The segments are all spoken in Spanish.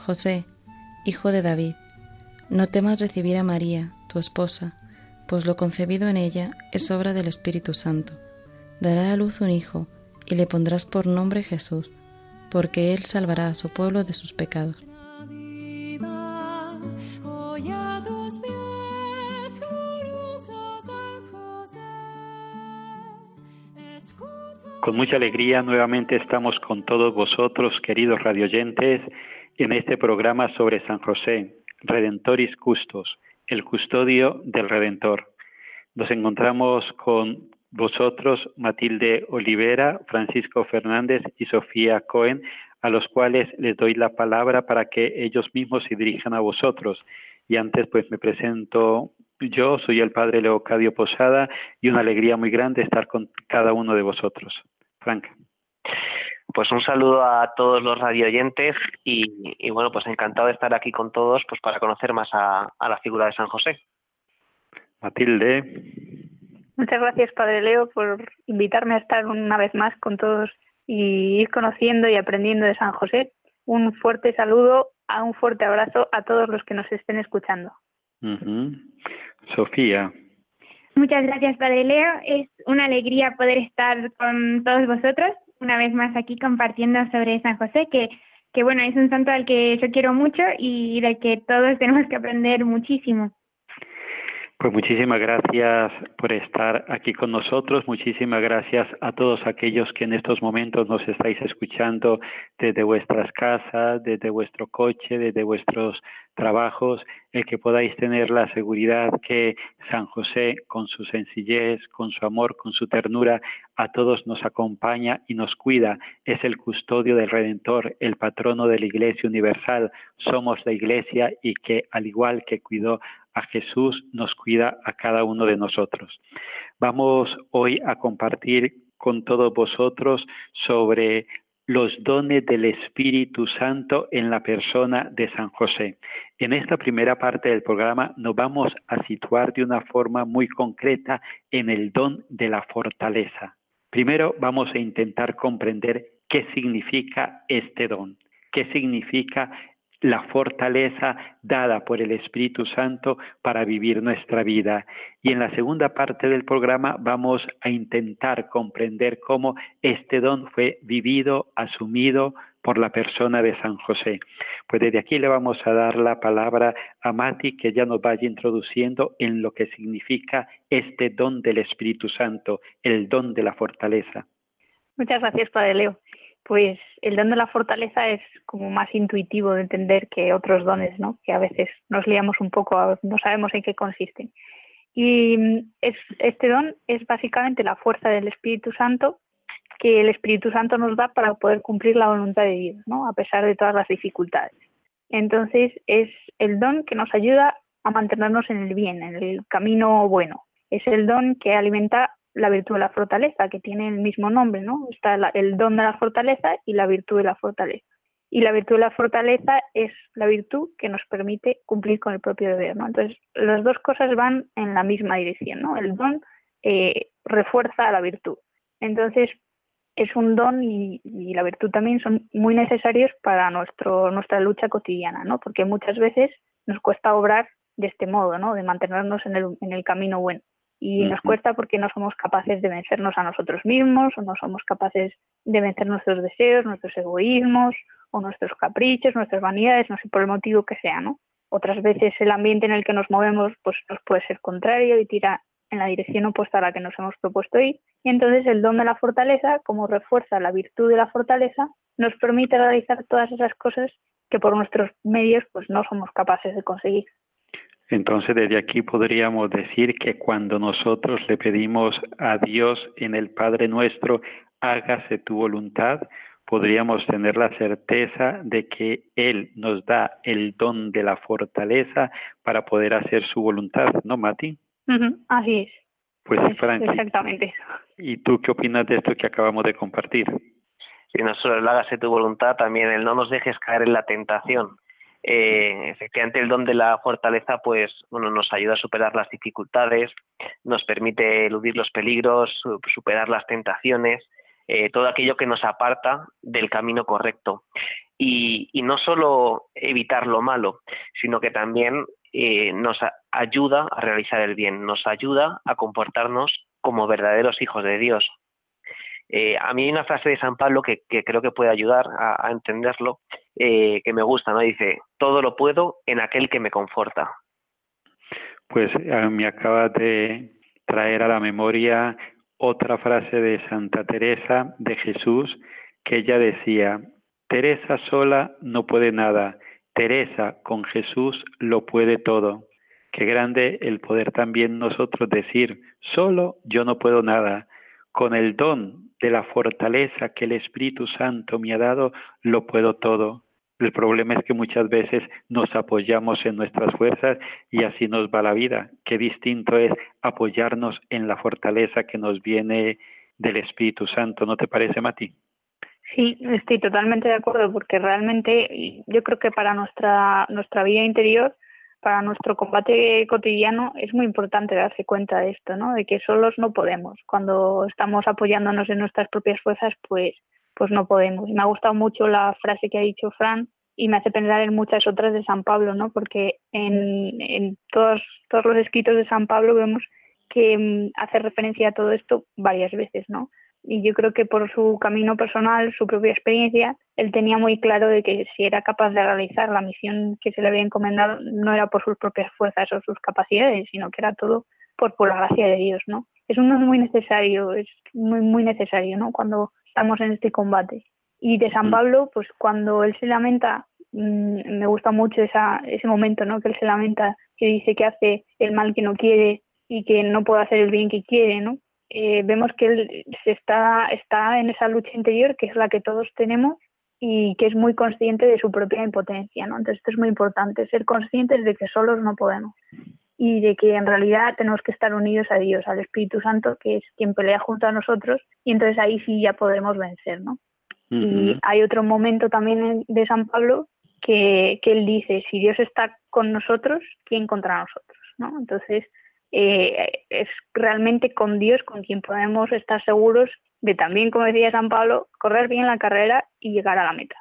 José, hijo de David, no temas recibir a María, tu esposa, pues lo concebido en ella es obra del Espíritu Santo. Dará a luz un hijo, y le pondrás por nombre Jesús, porque él salvará a su pueblo de sus pecados. Con mucha alegría nuevamente estamos con todos vosotros, queridos radioyentes, en este programa sobre San José, Redentoris Custos, el custodio del Redentor. Nos encontramos con vosotros, Matilde Olivera, Francisco Fernández y Sofía Cohen, a los cuales les doy la palabra para que ellos mismos se dirijan a vosotros. Y antes, pues me presento yo, soy el Padre Leocadio Posada y una alegría muy grande estar con cada uno de vosotros. Franca. Pues un saludo a todos los radioyentes y, y, bueno, pues encantado de estar aquí con todos pues para conocer más a, a, la figura de San José. Matilde. Muchas gracias, Padre Leo, por invitarme a estar una vez más con todos y ir conociendo y aprendiendo de San José. Un fuerte saludo, a un fuerte abrazo a todos los que nos estén escuchando. Uh -huh. Sofía. Muchas gracias, Padre Leo. Es una alegría poder estar con todos vosotros una vez más aquí compartiendo sobre San José, que, que bueno, es un santo al que yo quiero mucho y del que todos tenemos que aprender muchísimo. Pues muchísimas gracias por estar aquí con nosotros. Muchísimas gracias a todos aquellos que en estos momentos nos estáis escuchando desde vuestras casas, desde vuestro coche, desde vuestros trabajos, el que podáis tener la seguridad que San José, con su sencillez, con su amor, con su ternura, a todos nos acompaña y nos cuida. Es el custodio del Redentor, el patrono de la Iglesia Universal. Somos la Iglesia y que, al igual que cuidó a Jesús, nos cuida a cada uno de nosotros. Vamos hoy a compartir con todos vosotros sobre los dones del Espíritu Santo en la persona de San José. En esta primera parte del programa nos vamos a situar de una forma muy concreta en el don de la fortaleza. Primero vamos a intentar comprender qué significa este don, qué significa la fortaleza dada por el Espíritu Santo para vivir nuestra vida. Y en la segunda parte del programa vamos a intentar comprender cómo este don fue vivido, asumido por la persona de San José. Pues desde aquí le vamos a dar la palabra a Mati que ya nos vaya introduciendo en lo que significa este don del Espíritu Santo, el don de la fortaleza. Muchas gracias, Padre Leo pues el don de la fortaleza es como más intuitivo de entender que otros dones, ¿no? Que a veces nos liamos un poco, no sabemos en qué consisten. Y es, este don es básicamente la fuerza del Espíritu Santo que el Espíritu Santo nos da para poder cumplir la voluntad de Dios, ¿no? A pesar de todas las dificultades. Entonces es el don que nos ayuda a mantenernos en el bien, en el camino bueno. Es el don que alimenta la virtud de la fortaleza, que tiene el mismo nombre, ¿no? Está la, el don de la fortaleza y la virtud de la fortaleza. Y la virtud de la fortaleza es la virtud que nos permite cumplir con el propio deber, ¿no? Entonces, las dos cosas van en la misma dirección, ¿no? El don eh, refuerza a la virtud. Entonces, es un don y, y, la virtud también son muy necesarios para nuestro, nuestra lucha cotidiana, ¿no? Porque muchas veces nos cuesta obrar de este modo, ¿no? De mantenernos en el, en el camino bueno. Y nos cuesta porque no somos capaces de vencernos a nosotros mismos o no somos capaces de vencer nuestros deseos, nuestros egoísmos o nuestros caprichos, nuestras vanidades, no sé por el motivo que sea, ¿no? Otras veces el ambiente en el que nos movemos pues nos puede ser contrario y tira en la dirección opuesta a la que nos hemos propuesto ir. Y entonces el don de la fortaleza, como refuerza la virtud de la fortaleza, nos permite realizar todas esas cosas que por nuestros medios pues no somos capaces de conseguir. Entonces, desde aquí podríamos decir que cuando nosotros le pedimos a Dios en el Padre nuestro, hágase tu voluntad, podríamos tener la certeza de que Él nos da el don de la fortaleza para poder hacer su voluntad, ¿no, Mati? Así es. Pues, Frank, exactamente. ¿Y tú qué opinas de esto que acabamos de compartir? Si no solo el hágase tu voluntad, también el no nos dejes caer en la tentación eh, efectivamente el don de la fortaleza pues bueno nos ayuda a superar las dificultades nos permite eludir los peligros superar las tentaciones eh, todo aquello que nos aparta del camino correcto. Y, y no solo evitar lo malo sino que también eh, nos ayuda a realizar el bien nos ayuda a comportarnos como verdaderos hijos de Dios eh, a mí hay una frase de San Pablo que, creo que puede ayudar a, entenderlo, eh, que me gusta, ¿no? Dice, todo lo puedo en aquel que me conforta. Pues me acaba de traer a la memoria otra frase de Santa Teresa de Jesús, que ella decía, Teresa sola no puede nada, Teresa con Jesús lo puede todo. Qué grande el poder también nosotros decir, solo yo no puedo nada, con el don de la fortaleza que el Espíritu Santo me ha dado, lo puedo todo. El problema es que muchas veces nos apoyamos en nuestras fuerzas y así nos va la vida. Qué distinto es apoyarnos en la fortaleza que nos viene del Espíritu Santo, ¿no te parece, Mati? Sí, estoy totalmente de acuerdo porque realmente yo creo que para nuestra nuestra vida interior para nuestro combate cotidiano es muy importante darse cuenta de esto, ¿no? De que solos no podemos. Cuando estamos apoyándonos en nuestras propias fuerzas, pues, pues no podemos. Me ha gustado mucho la frase que ha dicho Fran y me hace pensar en muchas otras de San Pablo, ¿no? Porque en, en todos, todos los escritos de San Pablo vemos que mm, hace referencia a todo esto varias veces, ¿no? y yo creo que por su camino personal, su propia experiencia, él tenía muy claro de que si era capaz de realizar la misión que se le había encomendado, no era por sus propias fuerzas o sus capacidades, sino que era todo por, por la gracia de Dios, ¿no? Es un don muy necesario, es muy, muy necesario, ¿no? Cuando estamos en este combate. Y de San mm. Pablo, pues cuando él se lamenta, mm, me gusta mucho esa, ese momento, ¿no? Que él se lamenta, que dice que hace el mal que no quiere y que no puede hacer el bien que quiere, ¿no? Eh, vemos que él se está, está en esa lucha interior que es la que todos tenemos y que es muy consciente de su propia impotencia, ¿no? Entonces esto es muy importante, ser conscientes de que solos no podemos y de que en realidad tenemos que estar unidos a Dios, al Espíritu Santo, que es quien pelea junto a nosotros, y entonces ahí sí ya podremos vencer, ¿no? Y hay otro momento también de San Pablo que, que él dice, si Dios está con nosotros, ¿quién contra nosotros? ¿no? Entonces, eh, es realmente con Dios con quien podemos estar seguros de también, como decía San Pablo, correr bien la carrera y llegar a la meta.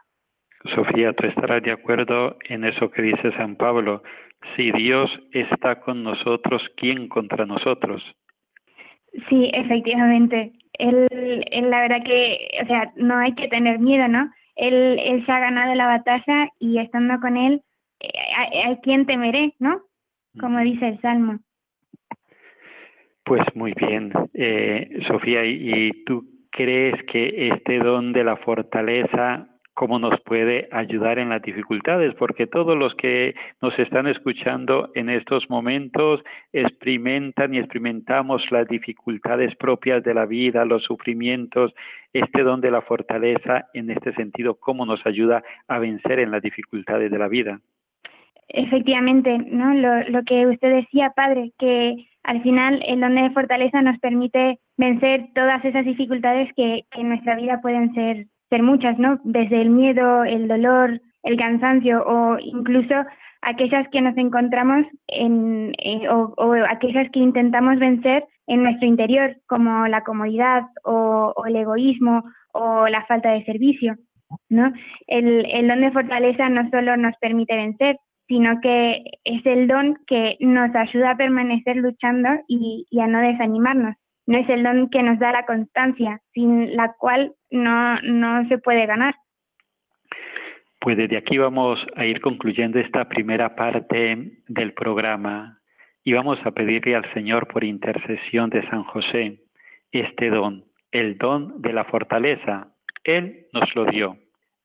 Sofía, tú estarás de acuerdo en eso que dice San Pablo. Si Dios está con nosotros, ¿quién contra nosotros? Sí, efectivamente. Él, él, la verdad que, o sea, no hay que tener miedo, ¿no? Él, él se ha ganado la batalla y estando con él, eh, ¿a, quién temeré, no? Como dice el Salmo. Pues muy bien, eh, Sofía, ¿y tú crees que este don de la fortaleza cómo nos puede ayudar en las dificultades, porque todos los que nos están escuchando en estos momentos experimentan y experimentamos las dificultades propias de la vida, los sufrimientos, este don de la fortaleza en este sentido, cómo nos ayuda a vencer en las dificultades de la vida. Efectivamente, ¿no? Lo, lo que usted decía, padre, que al final el don de fortaleza nos permite vencer todas esas dificultades que, en nuestra vida pueden ser, ser muchas, ¿no? Desde el miedo, el dolor, el cansancio o incluso aquellas que nos encontramos en, eh, o, aquellas que intentamos vencer en nuestro interior, como la comodidad o, el egoísmo o la falta de servicio, ¿no? El, el don de fortaleza no solo nos permite vencer, sino que es el don que nos ayuda a permanecer luchando y, a no desanimarnos. No es el don que nos da la constancia, sin la cual no, no se puede ganar. Pues desde aquí vamos a ir concluyendo esta primera parte del programa y vamos a pedirle al Señor por intercesión de San José este don, el don de la fortaleza. Él nos lo dio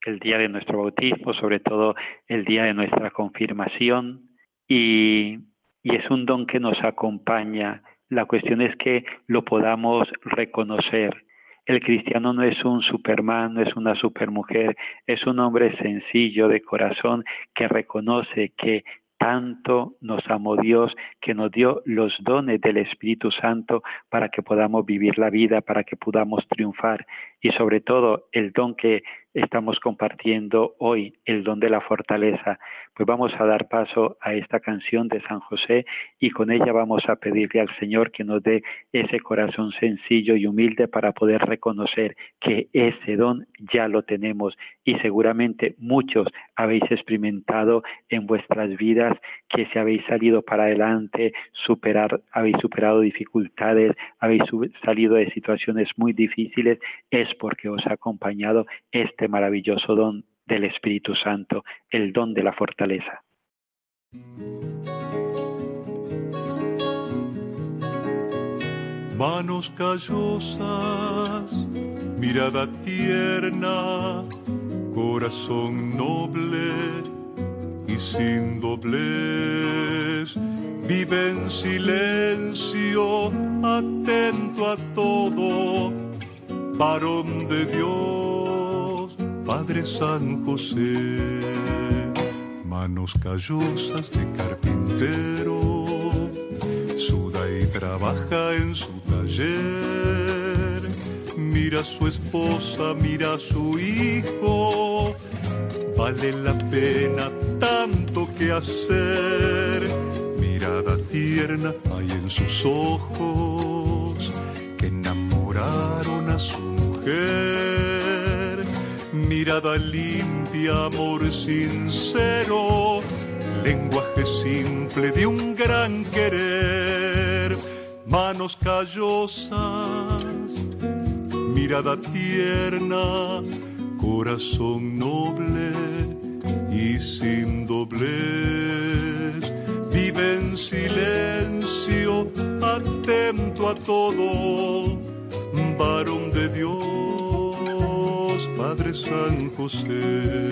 el día de nuestro bautismo, sobre todo el día de nuestra confirmación. Y, y es un don que nos acompaña. La cuestión es que lo podamos reconocer. El cristiano no es un superman, no es una supermujer, es un hombre sencillo de corazón que reconoce que tanto nos amó Dios que nos dio los dones del Espíritu Santo para que podamos vivir la vida, para que podamos triunfar. Y sobre todo el don que estamos compartiendo hoy, el don de la fortaleza. Pues vamos a dar paso a esta canción de San José y con ella vamos a pedirle al Señor que nos dé ese corazón sencillo y humilde para poder reconocer que ese don ya lo tenemos y seguramente muchos habéis experimentado en vuestras vidas que si habéis salido para adelante, habéis superado dificultades, habéis salido de situaciones muy difíciles, es porque os ha acompañado este maravilloso don del Espíritu Santo, el don de la fortaleza. Manos callosas, mirada tierna, corazón noble y sin doblez. Vive en silencio, atento a todo, varón de Dios, Padre San José. Manos callosas de carpintero, suda y trabaja en su taller. Mira a su esposa, mira a su hijo, vale la pena tanto que hacer. Mirada tierna hay en sus ojos que enamoraron a su mujer. Mirada limpia, amor sincero, lenguaje simple de un gran querer. Manos callosas, mirada tierna, corazón noble y sin doblez. Vive en silencio, atento a todo, San José.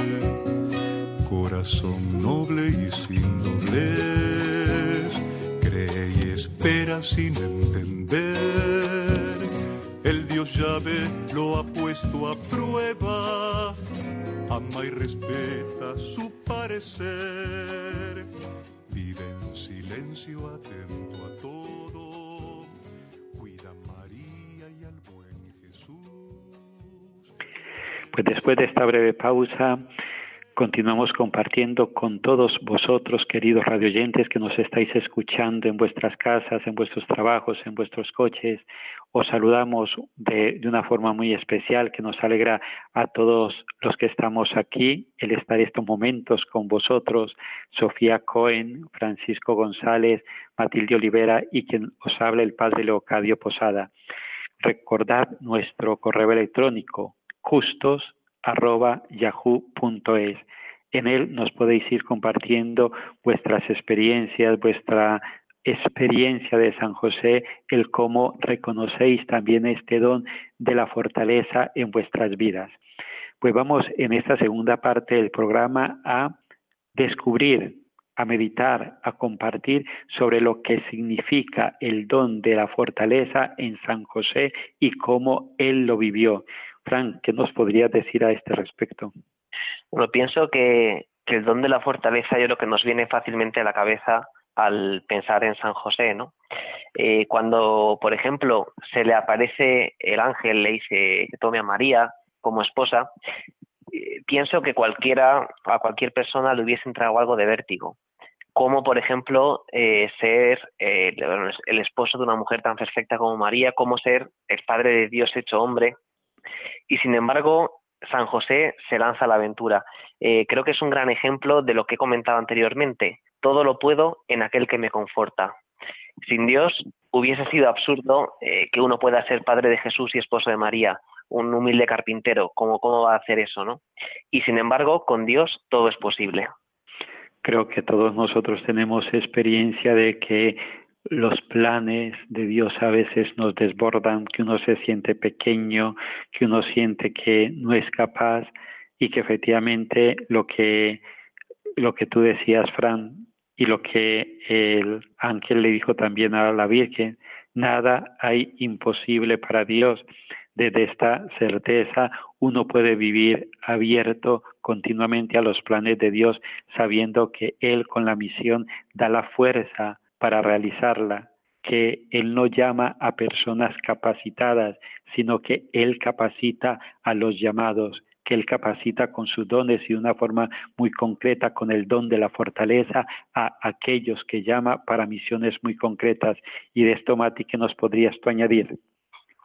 Corazón noble y sin doblez, cree y espera sin entender. El Dios llave lo ha puesto a prueba ama y respeta su parecer. Vive en silencio, atento a todo. Pues después de esta breve pausa, continuamos compartiendo con todos vosotros, queridos radioyentes, que nos estáis escuchando en vuestras casas, en vuestros trabajos, en vuestros coches. Os saludamos de, de, una forma muy especial que nos alegra a todos los que estamos aquí el estar estos momentos con vosotros, Sofía Cohen, Francisco González, Matilde Olivera y quien os habla el Padre Leocadio Posada. Recordad nuestro correo electrónico justos arroba yahoo.es. En él nos podéis ir compartiendo vuestras experiencias, vuestra experiencia de San José, el cómo reconocéis también este don de la fortaleza en vuestras vidas. Pues vamos en esta segunda parte del programa a descubrir, a meditar, a compartir sobre lo que significa el don de la fortaleza en San José y cómo él lo vivió. Frank, ¿qué nos podrías decir a este respecto? Bueno, pienso que, que el don de la fortaleza yo lo que nos viene fácilmente a la cabeza al pensar en San José, ¿no? Eh, cuando, por ejemplo, se le aparece el ángel, le dice que tome a María como esposa, eh, pienso que cualquiera, a cualquier persona le hubiese entrado algo de vértigo. Como, por ejemplo, eh, ser eh, el esposo de una mujer tan perfecta como María, como ser el Padre de Dios hecho hombre. Y sin embargo, San José se lanza a la aventura. Eh, creo que es un gran ejemplo de lo que he comentado anteriormente. Todo lo puedo en aquel que me conforta. Sin Dios hubiese sido absurdo eh, que uno pueda ser padre de Jesús y esposo de María, un humilde carpintero. ¿Cómo, ¿Cómo va a hacer eso, no? Y sin embargo, con Dios todo es posible. Creo que todos nosotros tenemos experiencia de que los planes de Dios a veces nos desbordan, que uno se siente pequeño, que uno siente que no es capaz y que efectivamente lo que lo que tú decías, Fran, y lo que el ángel le dijo también a la Virgen, nada hay imposible para Dios. Desde esta certeza uno puede vivir abierto continuamente a los planes de Dios, sabiendo que Él con la misión da la fuerza para realizarla, que Él no llama a personas capacitadas, sino que Él capacita a los llamados, que Él capacita con sus dones y de una forma muy concreta, con el don de la fortaleza, a aquellos que llama para misiones muy concretas. Y de esto, Mati, ¿qué nos podrías tú añadir?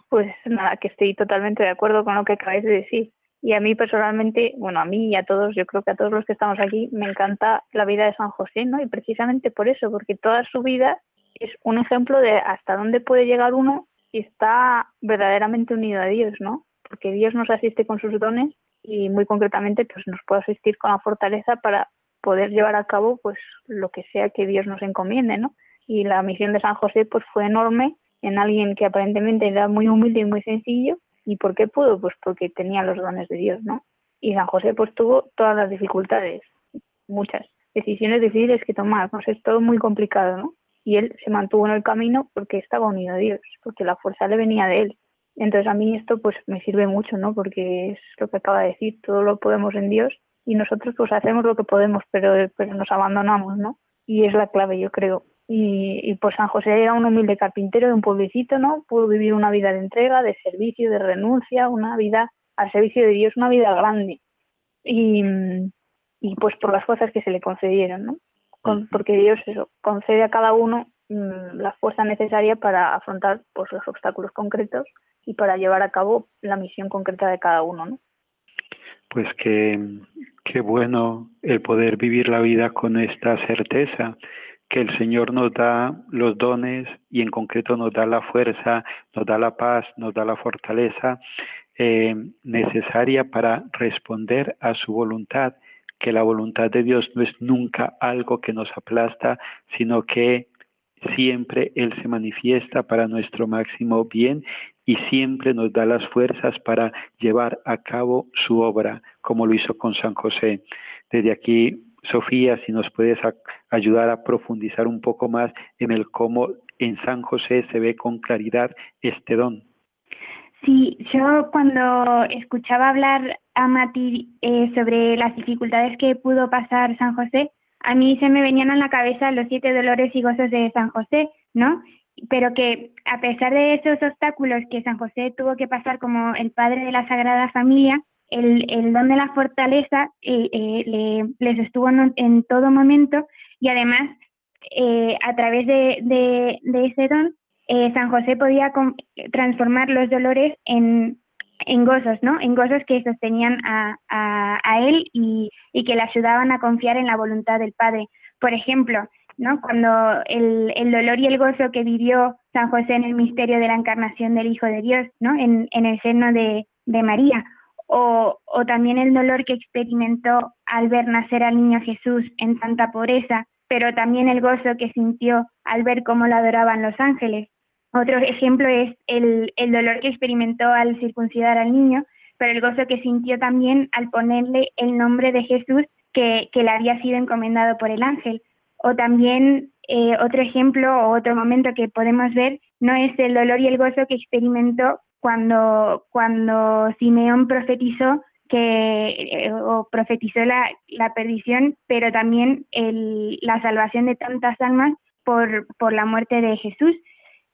Pues nada, que estoy totalmente de acuerdo con lo que acabáis de decir. Y a mí personalmente, bueno, a mí y a todos, yo creo que a todos los que estamos aquí, me encanta la vida de San José, ¿no? Y precisamente por eso, porque toda su vida es un ejemplo de hasta dónde puede llegar uno si está verdaderamente unido a Dios, ¿no? Porque Dios nos asiste con sus dones y muy concretamente pues nos puede asistir con la fortaleza para poder llevar a cabo pues lo que sea que Dios nos encomiende, ¿no? Y la misión de San José pues fue enorme en alguien que aparentemente era muy humilde y muy sencillo ¿Y por qué pudo? Pues porque tenía los dones de Dios, ¿no? Y San José pues tuvo todas las dificultades, muchas decisiones difíciles que tomar, no sé, es todo muy complicado, ¿no? Y él se mantuvo en el camino porque estaba unido a Dios, porque la fuerza le venía de él. Entonces a mí esto pues me sirve mucho, ¿no? Porque es lo que acaba de decir, todo lo podemos en Dios y nosotros pues hacemos lo que podemos, pero, pero nos abandonamos, ¿no? Y es la clave, yo creo. Y, y pues San José era un humilde carpintero de un pueblecito, ¿no? Pudo vivir una vida de entrega, de servicio, de renuncia, una vida al servicio de Dios, una vida grande. Y, y pues por las fuerzas que se le concedieron, ¿no? porque Dios eso, concede a cada uno mm, la fuerza necesaria para afrontar pues los obstáculos concretos y para llevar a cabo la misión concreta de cada uno, ¿no? Pues que qué bueno el poder vivir la vida con esta certeza que el Señor nos da los dones y en concreto nos da la fuerza, nos da la paz, nos da la fortaleza eh, necesaria para responder a su voluntad, que la voluntad de Dios no es nunca algo que nos aplasta, sino que siempre Él se manifiesta para nuestro máximo bien y siempre nos da las fuerzas para llevar a cabo su obra, como lo hizo con San José. Desde aquí Sofía, si nos puedes ayudar a profundizar un poco más en el cómo en San José se ve con claridad este don. Sí, yo cuando escuchaba hablar a Mati eh, sobre las dificultades que pudo pasar San José, a mí se me venían a la cabeza los siete dolores y gozos de San José, ¿no? Pero que a pesar de esos obstáculos que San José tuvo que pasar como el padre de la Sagrada Familia, el, el don de la fortaleza eh, eh, le, les estuvo en, todo momento y además eh, a través de, de, ese don San José podía transformar los dolores en, gozos, ¿no? En gozos que sostenían a, a, a él y, y, que le ayudaban a confiar en la voluntad del Padre. Por ejemplo, ¿no? Cuando el, el dolor y el gozo que vivió San José en el misterio de la encarnación del Hijo de Dios, ¿no? En, en el seno de, de María, o, también el dolor que experimentó al ver nacer al niño Jesús en tanta pobreza, pero también el gozo que sintió al ver cómo lo adoraban los ángeles. Otro ejemplo es el, el dolor que experimentó al circuncidar al niño, pero el gozo que sintió también al ponerle el nombre de Jesús que, que le había sido encomendado por el ángel. O también eh, otro ejemplo o otro momento que podemos ver no es el dolor y el gozo que experimentó cuando, cuando Simeón profetizó que eh, o profetizó la, la perdición, pero también el, la salvación de tantas almas por, por la muerte de Jesús,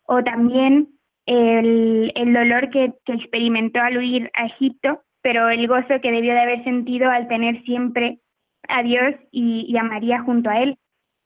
o también el, el dolor que, que experimentó al huir a Egipto, pero el gozo que debió de haber sentido al tener siempre a Dios y, a María junto a él.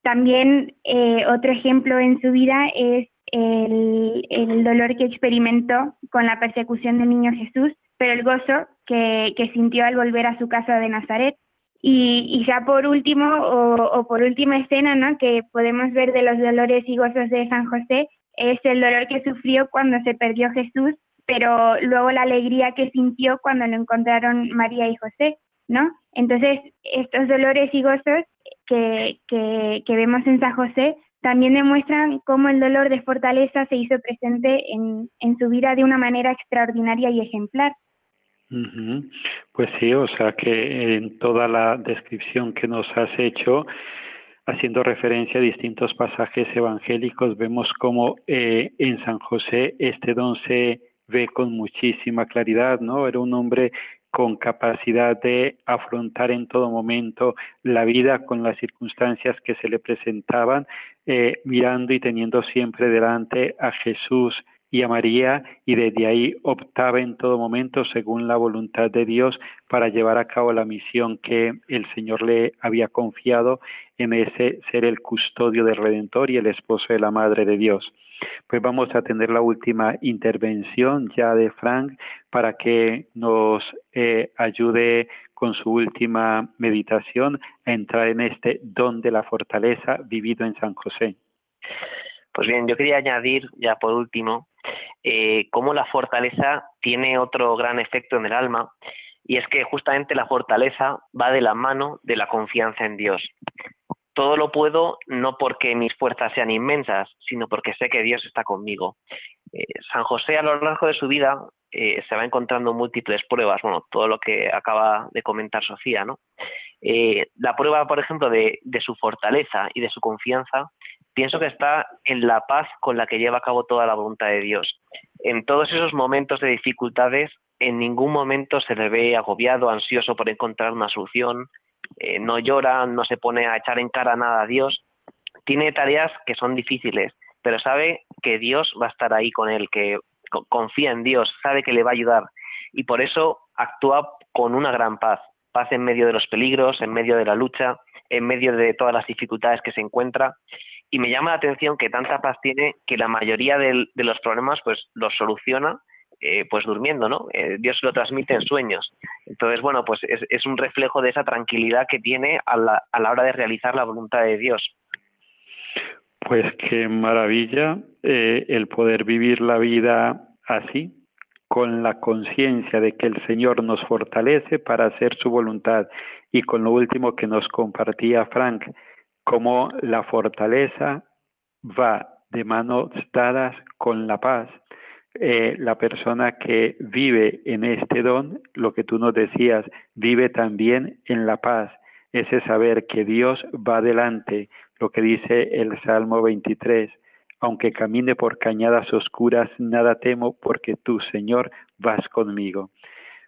También eh, otro ejemplo en su vida es el, dolor que experimentó con la persecución del niño Jesús, pero el gozo que, sintió al volver a su casa de Nazaret. Y, ya por último, o, por última escena, ¿no? que podemos ver de los dolores y gozos de San José, es el dolor que sufrió cuando se perdió Jesús, pero luego la alegría que sintió cuando lo encontraron María y José, ¿no? Entonces, estos dolores y gozos que vemos en San José también demuestran cómo el dolor de fortaleza se hizo presente en, en su vida de una manera extraordinaria y ejemplar. Pues sí, o sea que en toda la descripción que nos has hecho, haciendo referencia a distintos pasajes evangélicos, vemos cómo eh, en San José este don se ve con muchísima claridad, ¿no? Era un hombre con capacidad de afrontar en todo momento la vida con las circunstancias que se le presentaban, eh, mirando y teniendo siempre delante a Jesús y a María y desde ahí optaba en todo momento según la voluntad de Dios para llevar a cabo la misión que el Señor le había confiado en ese ser el custodio del Redentor y el esposo de la Madre de Dios. Pues vamos a tener la última intervención ya de Frank para que nos eh, ayude con su última meditación a entrar en este don de la fortaleza vivido en San José. Pues bien, yo quería añadir ya por último eh, cómo la fortaleza tiene otro gran efecto en el alma y es que justamente la fortaleza va de la mano de la confianza en Dios todo lo puedo no porque mis fuerzas sean inmensas, sino porque sé que Dios está conmigo. Eh, San José a lo largo de su vida eh, se va encontrando múltiples pruebas, bueno, todo lo que acaba de comentar Sofía, ¿no? Eh, la prueba, por ejemplo, de, de, su fortaleza y de su confianza, pienso que está en la paz con la que lleva a cabo toda la voluntad de Dios. En todos esos momentos de dificultades, en ningún momento se le ve agobiado, ansioso por encontrar una solución, eh, no llora, no se pone a echar en cara nada a Dios, tiene tareas que son difíciles, pero sabe que Dios va a estar ahí con él, que confía en Dios, sabe que le va a ayudar. Y por eso actúa con una gran paz, paz en medio de los peligros, en medio de la lucha, en medio de todas las dificultades que se encuentra y me llama la atención que tanta paz tiene que la mayoría de, los problemas pues los soluciona eh, pues durmiendo, ¿no? Eh, Dios lo transmite en sueños. Entonces, bueno, pues es, es un reflejo de esa tranquilidad que tiene a la, a la hora de realizar la voluntad de Dios. Pues qué maravilla eh, el poder vivir la vida así, con la conciencia de que el Señor nos fortalece para hacer su voluntad y con lo último que nos compartía Frank, como la fortaleza va de manos dadas con la paz. Eh, la persona que vive en este don, lo que tú nos decías, vive también en la paz, ese saber que Dios va adelante, lo que dice el Salmo 23, aunque camine por cañadas oscuras, nada temo porque tú, Señor, vas conmigo.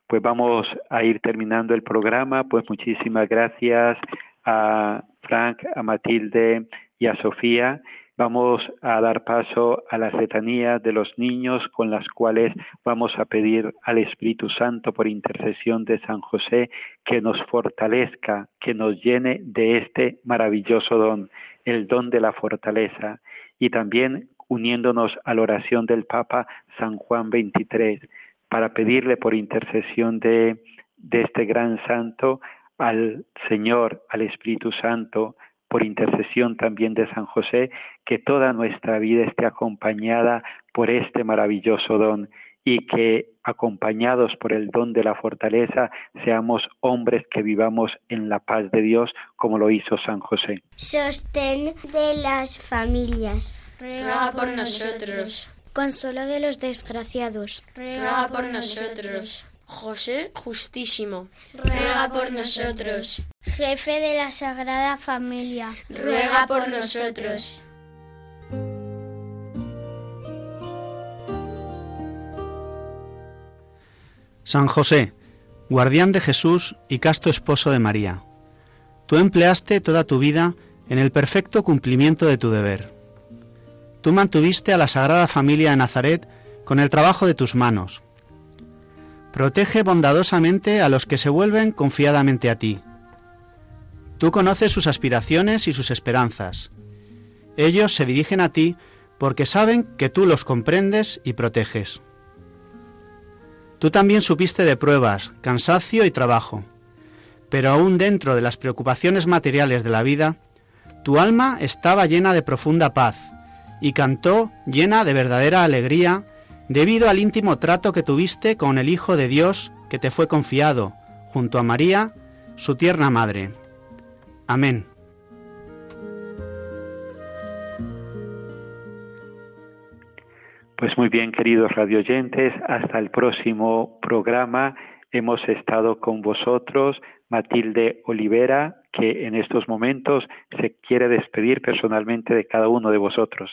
Pues vamos a ir terminando el programa, pues muchísimas gracias a Frank, a Matilde y a Sofía Vamos a dar paso a la letanía de los niños con las cuales vamos a pedir al Espíritu Santo por intercesión de San José que nos fortalezca, que nos llene de este maravilloso don, el don de la fortaleza, y también uniéndonos a la oración del Papa San Juan XXIII para pedirle por intercesión de este gran santo al Señor, al Espíritu Santo, por intercesión también de San José, que toda nuestra vida esté acompañada por este maravilloso don y que acompañados por el don de la fortaleza seamos hombres que vivamos en la paz de Dios como lo hizo San José. Sostén de las familias. Ruega por nosotros. Consuelo de los desgraciados. Ruega por nosotros. José Justísimo, ruega por nosotros. Jefe de la Sagrada Familia, ruega por nosotros. San José, guardián de Jesús y casto esposo de María, tú empleaste toda tu vida en el perfecto cumplimiento de tu deber. Tú mantuviste a la Sagrada Familia de Nazaret con el trabajo de tus manos Protege bondadosamente a los que se vuelven confiadamente a ti. Tú conoces sus aspiraciones y sus esperanzas. Ellos se dirigen a ti porque saben que tú los comprendes y proteges. Tú también supiste de pruebas, cansancio y trabajo, pero aún dentro de las preocupaciones materiales de la vida, tu alma estaba llena de profunda paz y cantó llena de verdadera alegría debido al íntimo trato que tuviste con el Hijo de Dios que te fue confiado, junto a María, su tierna madre. Amén. Pues muy bien, queridos radioyentes, hasta el próximo programa. Hemos estado con vosotros Matilde Olivera, que en estos momentos se quiere despedir personalmente de cada uno de vosotros.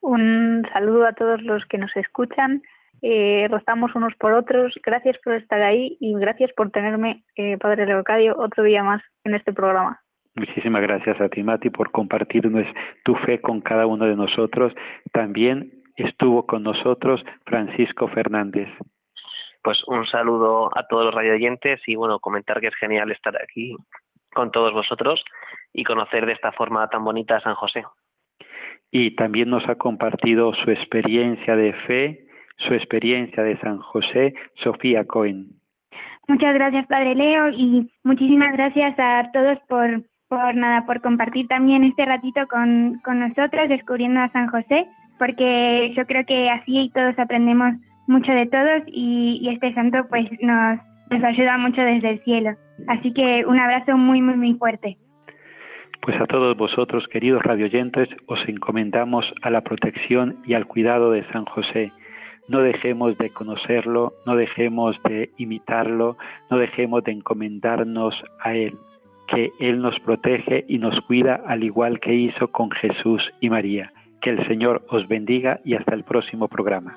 Un saludo a todos los que nos escuchan. Eh, rozamos unos por otros. Gracias por estar ahí y gracias por tenerme, eh, Padre Leocadio, otro día más en este programa. Muchísimas gracias a ti, Mati, por compartirnos tu fe con cada uno de nosotros. También estuvo con nosotros Francisco Fernández. Pues un saludo a todos los radioyentes y bueno, comentar que es genial estar aquí con todos vosotros y conocer de esta forma tan bonita a San José. Y también nos ha compartido su experiencia de fe, su experiencia de San José, Sofía Cohen. Muchas gracias, Padre Leo, y muchísimas gracias a todos por, por nada, por compartir también este ratito con, con nosotros, descubriendo a San José porque yo creo que así todos aprendemos mucho de todos y, este santo pues nos, nos ayuda mucho desde el cielo. Así que un abrazo muy, muy, muy fuerte. Pues a todos vosotros, queridos radioyentes, os encomendamos a la protección y al cuidado de San José. No dejemos de conocerlo, no dejemos de imitarlo, no dejemos de encomendarnos a Él, que Él nos protege y nos cuida al igual que hizo con Jesús y María. Que el Señor os bendiga y hasta el próximo programa.